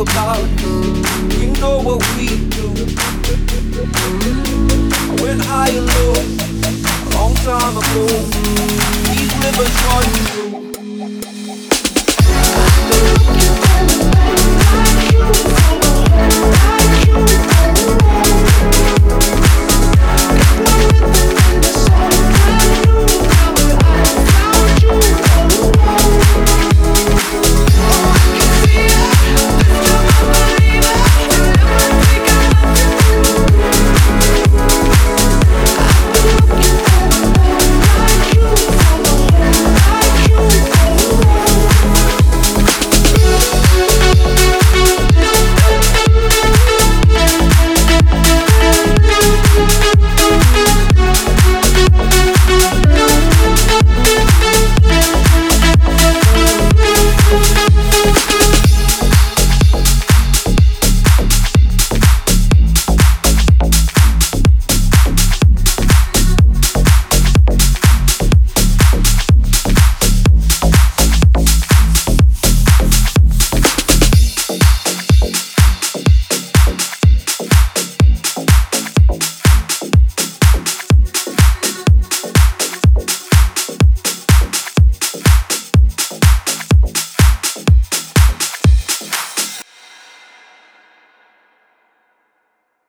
about.